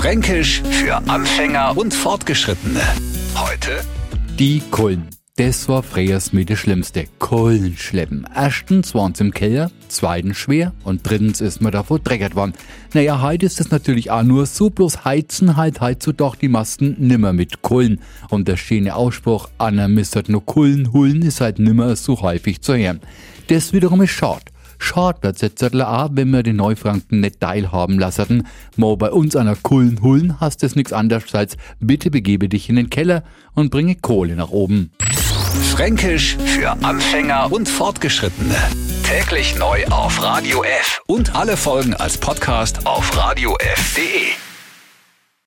Fränkisch für Anfänger und Fortgeschrittene. Heute Die Kullen. Das war früher mit das Schlimmste. Kullen schleppen. Erstens waren's im Keller, zweitens schwer und drittens ist man davor dreckert worden. Naja, heute ist das natürlich auch nur so, bloß heizen halt heutzutage die Masten nimmer mit Kullen. Und der schöne Ausspruch, Anna mistert nur Kullen, Hullen ist halt nimmer so häufig zu hören. Das wiederum ist schade. Schade wird jetzt auch, wenn wir den Neufranken nicht teilhaben lassen. Mo bei uns der Kullen Hullen hast es nichts anderes als bitte begebe dich in den Keller und bringe Kohle nach oben. Fränkisch für Anfänger und Fortgeschrittene. Täglich neu auf Radio F und alle Folgen als Podcast auf radiof.de.